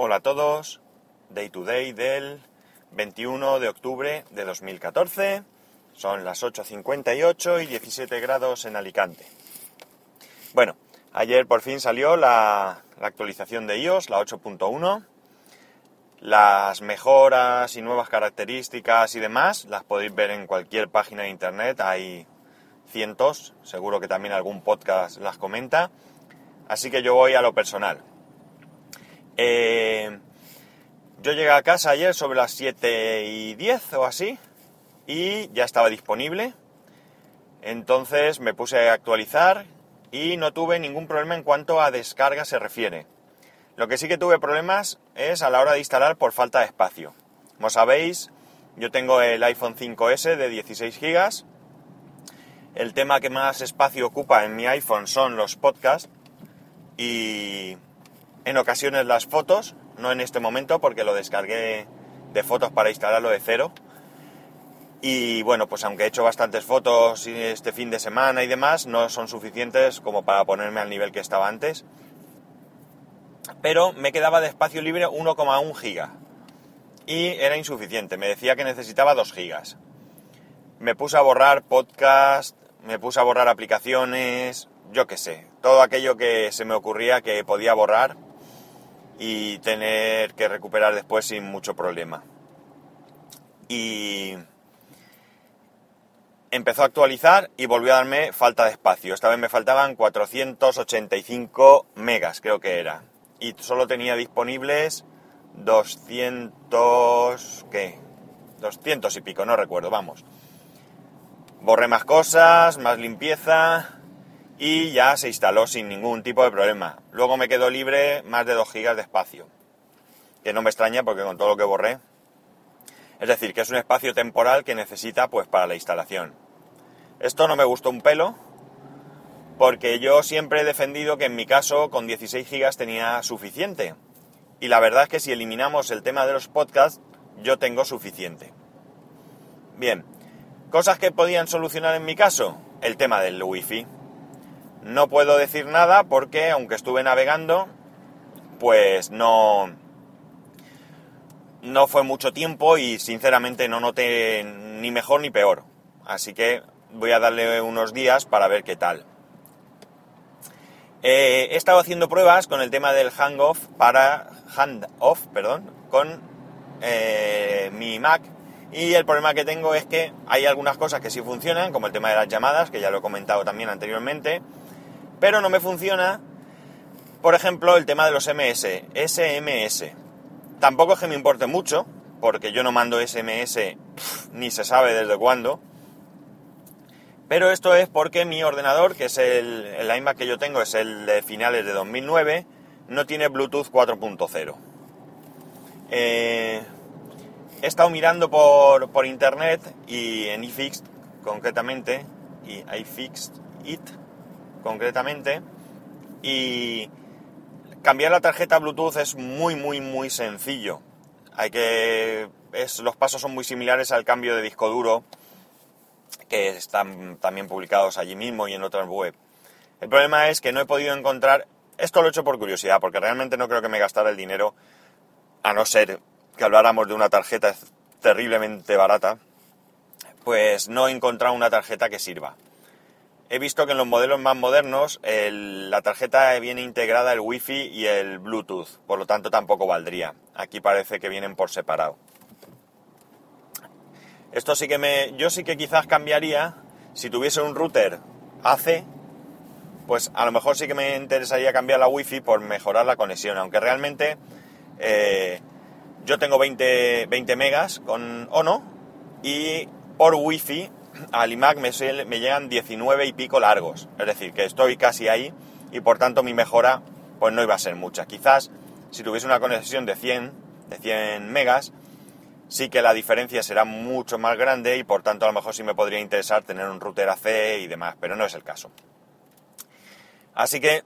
Hola a todos, Day to Day del 21 de octubre de 2014. Son las 8.58 y 17 grados en Alicante. Bueno, ayer por fin salió la, la actualización de iOS, la 8.1. Las mejoras y nuevas características y demás las podéis ver en cualquier página de internet. Hay cientos, seguro que también algún podcast las comenta. Así que yo voy a lo personal. Eh, yo llegué a casa ayer sobre las 7 y 10 o así y ya estaba disponible. Entonces me puse a actualizar y no tuve ningún problema en cuanto a descarga se refiere. Lo que sí que tuve problemas es a la hora de instalar por falta de espacio. Como sabéis, yo tengo el iPhone 5S de 16 GB. El tema que más espacio ocupa en mi iPhone son los podcasts y en ocasiones las fotos, no en este momento porque lo descargué de fotos para instalarlo de cero. Y bueno, pues aunque he hecho bastantes fotos este fin de semana y demás, no son suficientes como para ponerme al nivel que estaba antes. Pero me quedaba de espacio libre 1,1 giga. Y era insuficiente, me decía que necesitaba 2 gigas. Me puse a borrar podcast, me puse a borrar aplicaciones, yo qué sé, todo aquello que se me ocurría que podía borrar y tener que recuperar después sin mucho problema. Y empezó a actualizar y volvió a darme falta de espacio. Esta vez me faltaban 485 megas, creo que era. Y solo tenía disponibles 200... ¿qué? 200 y pico, no recuerdo, vamos. Borré más cosas, más limpieza y ya se instaló sin ningún tipo de problema. Luego me quedó libre más de 2 gigas de espacio, que no me extraña porque con todo lo que borré. Es decir, que es un espacio temporal que necesita pues para la instalación. Esto no me gustó un pelo, porque yo siempre he defendido que en mi caso con 16 gigas tenía suficiente. Y la verdad es que si eliminamos el tema de los podcasts, yo tengo suficiente. Bien, cosas que podían solucionar en mi caso, el tema del wifi. No puedo decir nada porque, aunque estuve navegando, pues no, no fue mucho tiempo y sinceramente no noté ni mejor ni peor. Así que voy a darle unos días para ver qué tal. Eh, he estado haciendo pruebas con el tema del handoff para handoff, perdón, con eh, mi Mac y el problema que tengo es que hay algunas cosas que sí funcionan, como el tema de las llamadas, que ya lo he comentado también anteriormente, pero no me funciona, por ejemplo, el tema de los MS, SMS. Tampoco es que me importe mucho, porque yo no mando SMS ni se sabe desde cuándo. Pero esto es porque mi ordenador, que es el, el iMac que yo tengo, es el de finales de 2009, no tiene Bluetooth 4.0. Eh, he estado mirando por, por, internet y en iFixed concretamente, y iFixed It concretamente y cambiar la tarjeta Bluetooth es muy muy muy sencillo. Hay que es, los pasos son muy similares al cambio de disco duro que están también publicados allí mismo y en otras web. El problema es que no he podido encontrar, esto lo he hecho por curiosidad, porque realmente no creo que me gastara el dinero, a no ser que habláramos de una tarjeta terriblemente barata, pues no he encontrado una tarjeta que sirva. He visto que en los modelos más modernos la tarjeta viene integrada el Wi-Fi y el Bluetooth, por lo tanto tampoco valdría. Aquí parece que vienen por separado. Esto sí que me, yo sí que quizás cambiaría si tuviese un router AC, pues a lo mejor sí que me interesaría cambiar la Wi-Fi por mejorar la conexión, aunque realmente eh, yo tengo 20, 20 megas con Ono y por Wi-Fi al iMac me, llegan 19 y pico largos. Es decir, que estoy casi ahí y por tanto mi mejora pues no iba a ser mucha. Quizás si tuviese una conexión de 100, de 100 megas, sí que la diferencia será mucho más grande y por tanto a lo mejor sí me podría interesar tener un router AC y demás, pero no es el caso. Así que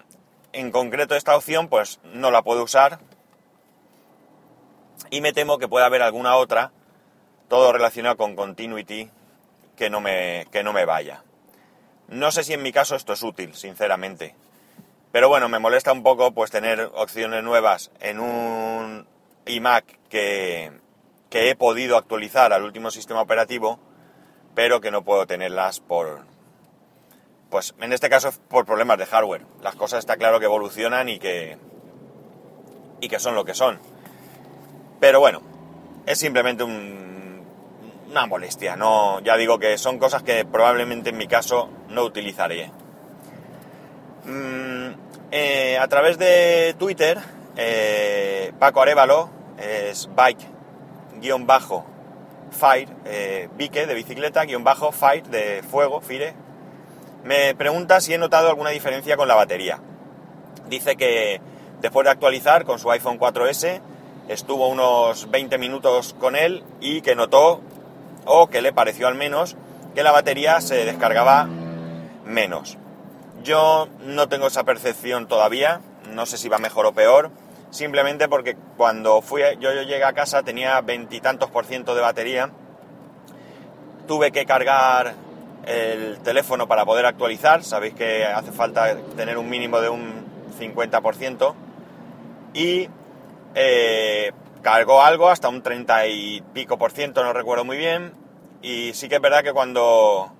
en concreto esta opción pues no la puedo usar y me temo que pueda haber alguna otra, todo relacionado con Continuity, que no me, que no me vaya. No sé si en mi caso esto es útil, sinceramente. Pero bueno, me molesta un poco pues tener opciones nuevas en un iMac que, que he podido actualizar al último sistema operativo, pero que no puedo tenerlas por, pues en este caso por problemas de hardware. Las cosas está claro que evolucionan y que, y que son lo que son. Pero bueno, es simplemente una molestia. No, ya digo que son cosas que probablemente en mi caso no utilizaré. Mm, eh, a través de Twitter, eh, Paco Arevalo, es bike-fire, eh, de bicicleta-fire de fuego, fire, me pregunta si he notado alguna diferencia con la batería. Dice que después de actualizar con su iPhone 4S, estuvo unos 20 minutos con él y que notó, o que le pareció al menos, que la batería se descargaba menos. Yo no tengo esa percepción todavía, no sé si va mejor o peor, simplemente porque cuando fui, yo, yo llegué a casa tenía veintitantos por ciento de batería, tuve que cargar el teléfono para poder actualizar, sabéis que hace falta tener un mínimo de un 50%, y eh, cargó algo hasta un 30 y pico por ciento, no recuerdo muy bien, y sí que es verdad que cuando,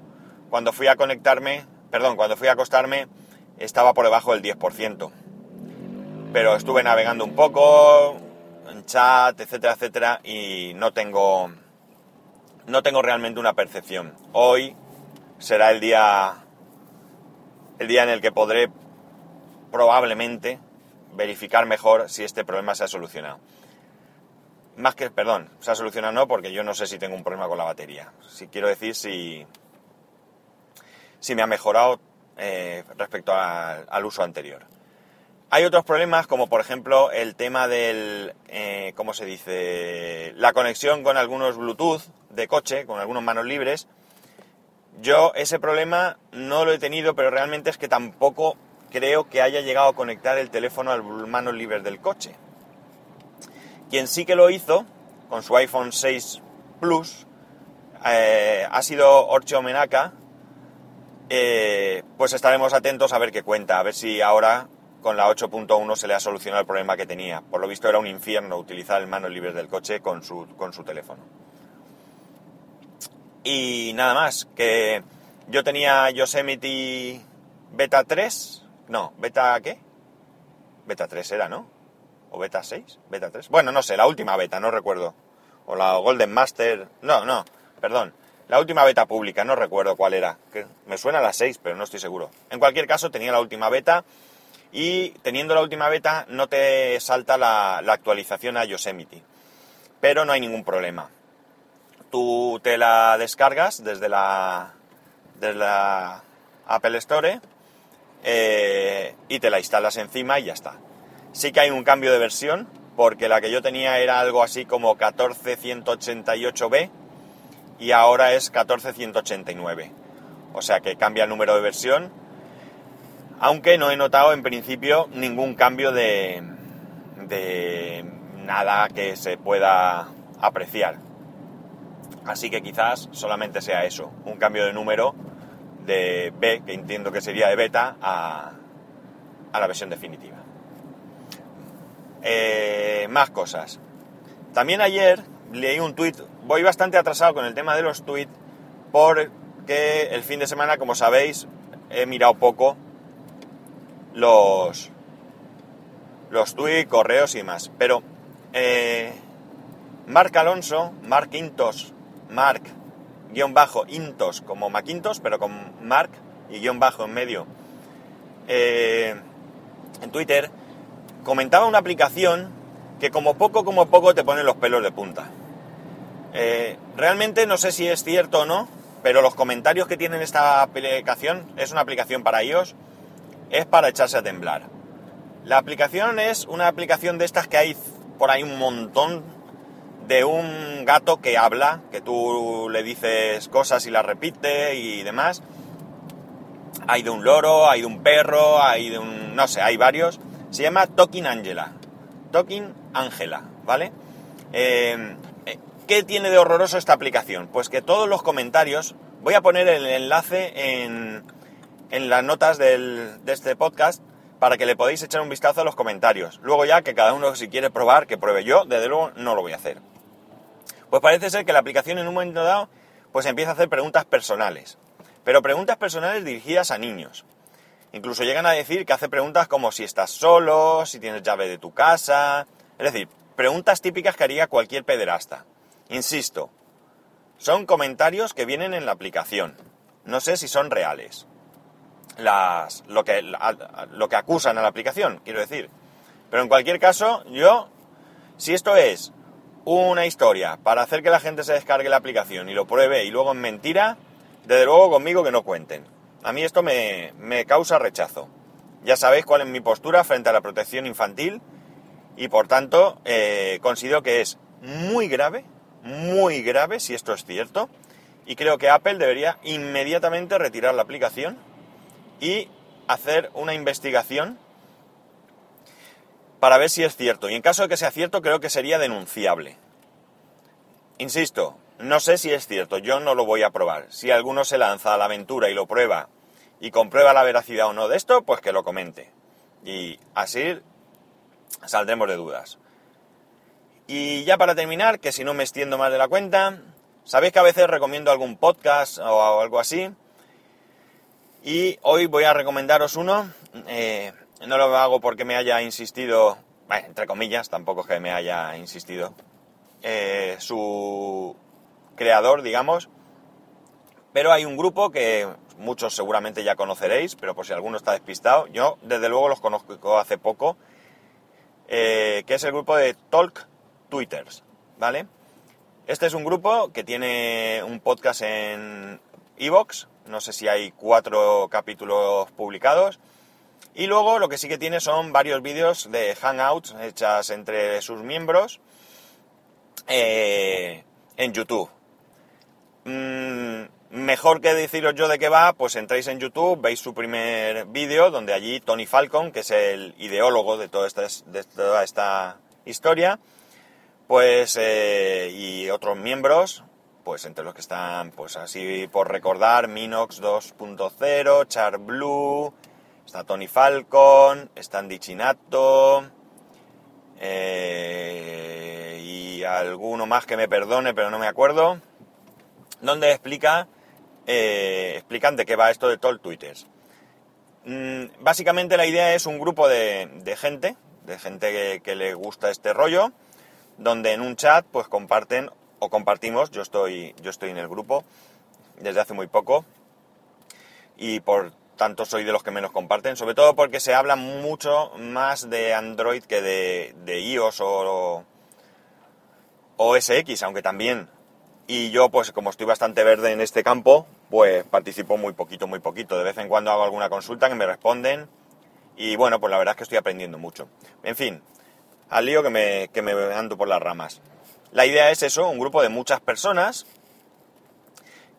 cuando fui a conectarme, perdón, cuando fui a acostarme estaba por debajo del 10%. Pero estuve navegando un poco, en chat, etcétera, etcétera, y no tengo, no tengo realmente una percepción. Hoy será el día, el día en el que podré probablemente verificar mejor si este problema se ha solucionado. Más que, perdón, se ha solucionado no, porque yo no sé si tengo un problema con la batería. Si quiero decir si, si me ha mejorado eh, respecto al uso anterior. Hay otros problemas, como por ejemplo el tema del, eh, ¿cómo se dice? La conexión con algunos Bluetooth de coche, con algunos manos libres. Yo ese problema no lo he tenido, pero realmente es que tampoco creo que haya llegado a conectar el teléfono al manos libres del coche. Quien sí que lo hizo, con su iPhone 6 Plus, eh, ha sido Orcho Menaka, eh, pues estaremos atentos a ver qué cuenta, a ver si ahora con la 8.1 se le ha solucionado el problema que tenía. Por lo visto era un infierno utilizar el manos libres del coche con su, con su teléfono. Y nada más, que yo tenía Yosemite Beta 3, no, Beta qué? Beta 3 era, ¿no? ¿O Beta 6? ¿Beta 3? Bueno, no sé, la última beta, no recuerdo. O la Golden Master, no, no, perdón. La última beta pública, no recuerdo cuál era. Me suena la 6, pero no estoy seguro. En cualquier caso, tenía la última beta y teniendo la última beta no te salta la, actualización a Yosemite. Pero no hay ningún problema. Tú te la descargas desde la, desde la Apple Store eh, y te la instalas encima y ya está. Sí que hay un cambio de versión porque la que yo tenía era algo así como 14188B y ahora es 14189. O sea que cambia el número de versión, aunque no he notado en principio ningún cambio de, nada que se pueda apreciar. Así que quizás solamente sea eso, un cambio de número de B, que entiendo que sería de beta, a, a la versión definitiva. Eh, más cosas. También ayer leí un tuit voy bastante atrasado con el tema de los tweets porque el fin de semana, como sabéis, he mirado poco los, los tweets, correos y demás. Pero eh, Alonso, Marc Intos, Marc guion bajo Intos como Macintos, pero con Marc y guion bajo en medio, eh, en Twitter, comentaba una aplicación que como poco, como poco te pone los pelos de punta. Eh, realmente no sé si es cierto o no, pero los comentarios que tienen esta aplicación, es una aplicación para iOS, es para echarse a temblar. La aplicación es una aplicación de estas que hay por ahí un montón de un gato que habla, que tú le dices cosas y las repite y demás. Hay de un loro, hay de un perro, hay de un... no sé, hay varios. Se llama Talking Angela. Talking Angela, ¿vale? Eh, ¿Qué tiene de horroroso esta aplicación? Pues que todos los comentarios, voy a poner el enlace en, las notas de este podcast, para que le podáis echar un vistazo a los comentarios. Luego ya que cada uno si quiere probar, que pruebe yo, desde luego no lo voy a hacer. Pues parece ser que la aplicación en un momento dado pues empieza a hacer preguntas personales. Pero preguntas personales dirigidas a niños. Incluso llegan a decir que hace preguntas como si estás solo, si tienes llave de tu casa. Es decir, preguntas típicas que haría cualquier pederasta. Insisto, son comentarios que vienen en la aplicación. No sé si son reales las, lo, que, lo que acusan a la aplicación, quiero decir. Pero en cualquier caso, yo, si esto es una historia para hacer que la gente se descargue la aplicación y lo pruebe y luego es mentira, desde luego conmigo que no cuenten. A mí esto me, me causa rechazo. Ya sabéis cuál es mi postura frente a la protección infantil y por tanto eh, considero que es muy grave, muy grave si esto es cierto y creo que Apple debería inmediatamente retirar la aplicación y hacer una investigación para ver si es cierto. Y en caso de que sea cierto, creo que sería denunciable. Insisto, no sé si es cierto, yo no lo voy a probar. Si alguno se lanza a la aventura y lo prueba y comprueba la veracidad o no de esto, pues que lo comente. Y así saldremos de dudas. Y ya para terminar, que si no me extiendo más de la cuenta, sabéis que a veces recomiendo algún podcast o algo así. Y hoy voy a recomendaros uno. Eh, no lo hago porque me haya insistido, entre comillas, tampoco es que me haya insistido, eh, su creador, digamos. Pero hay un grupo que muchos seguramente ya conoceréis, pero por si alguno está despistado, yo desde luego los conozco hace poco, eh, que es el grupo de Talk Twitters, ¿vale? Este es un grupo que tiene un podcast en Evox, no sé si hay cuatro capítulos publicados. Y luego lo que sí que tiene son varios vídeos de hangouts hechas entre sus miembros eh, en YouTube. Mm, mejor que deciros yo de qué va, pues entráis en YouTube, veis su primer vídeo, donde allí Tony Falcon, que es el ideólogo de, toda esta, de toda esta historia, pues eh, y otros miembros, pues entre los que están, pues así por recordar, Minox 2.0, Char Blue, está Tony Falcon, está Andy Chinato, eh, y alguno más que me perdone, pero no me acuerdo, donde explica, eh, explican de qué va esto de todo el Twitter. Mm, básicamente la idea es un grupo de, gente, de gente que, que le gusta este rollo, donde en un chat pues comparten o compartimos, yo estoy, yo estoy en el grupo desde hace muy poco y por tanto soy de los que menos comparten, sobre todo porque se habla mucho más de Android que de, de iOS o, o SX, aunque también. Y yo, pues como estoy bastante verde en este campo, pues participo muy poquito, muy poquito. De vez en cuando hago alguna consulta que me responden y bueno, pues la verdad es que estoy aprendiendo mucho. En fin, al lío que me, que me ando por las ramas. La idea es eso, un grupo de muchas personas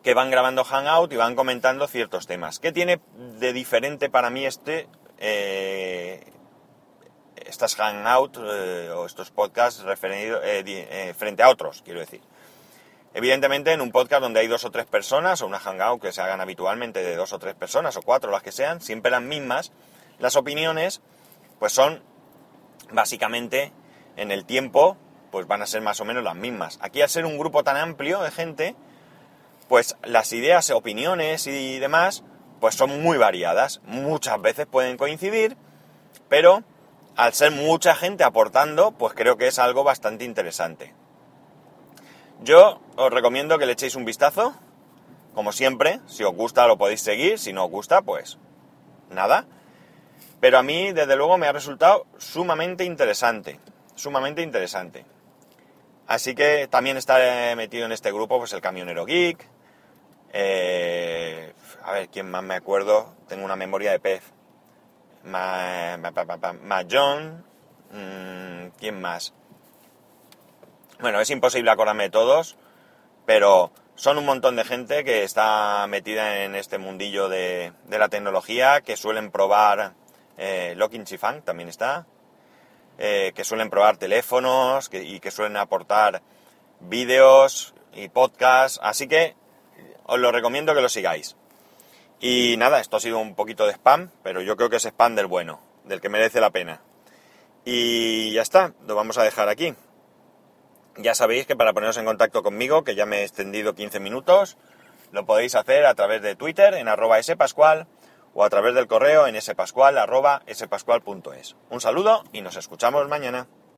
que van grabando Hangout y van comentando ciertos temas. ¿Qué tiene de diferente para mí este, eh, estas Hangout eh, o estos podcasts referido, eh, frente a otros, quiero decir? Evidentemente en un podcast donde hay dos o tres personas o una Hangout que se hagan habitualmente de dos o tres personas o cuatro, las que sean, siempre las mismas, las opiniones pues son básicamente en el tiempo pues van a ser más o menos las mismas. Aquí al ser un grupo tan amplio de gente, pues las ideas, opiniones y demás, pues son muy variadas. Muchas veces pueden coincidir, pero al ser mucha gente aportando, pues creo que es algo bastante interesante. Yo os recomiendo que le echéis un vistazo, como siempre, si os gusta lo podéis seguir, si no os gusta, pues nada. Pero a mí, desde luego, me ha resultado sumamente interesante, sumamente interesante. Así que también está metido en este grupo pues el camionero geek. Eh, a ver, ¿quién más me acuerdo? Tengo una memoria de pez. Ma, John. Mm, ¿Quién más? Bueno, es imposible acordarme de todos, pero son un montón de gente que está metida en este mundillo de, la tecnología, que suelen probar... Eh, Locking Chifang también está, eh, que suelen probar teléfonos y que suelen aportar vídeos y podcasts. Así que os lo recomiendo que lo sigáis. Y nada, esto ha sido un poquito de spam, pero yo creo que es spam del bueno. del que merece la pena. Y ya está, lo vamos a dejar aquí. Ya sabéis que para poneros en contacto conmigo, que ya me he extendido 15 minutos, lo podéis hacer a través de Twitter en arroba spascual o a través del correo en spascual arroba spascual.es. Un saludo y nos escuchamos mañana.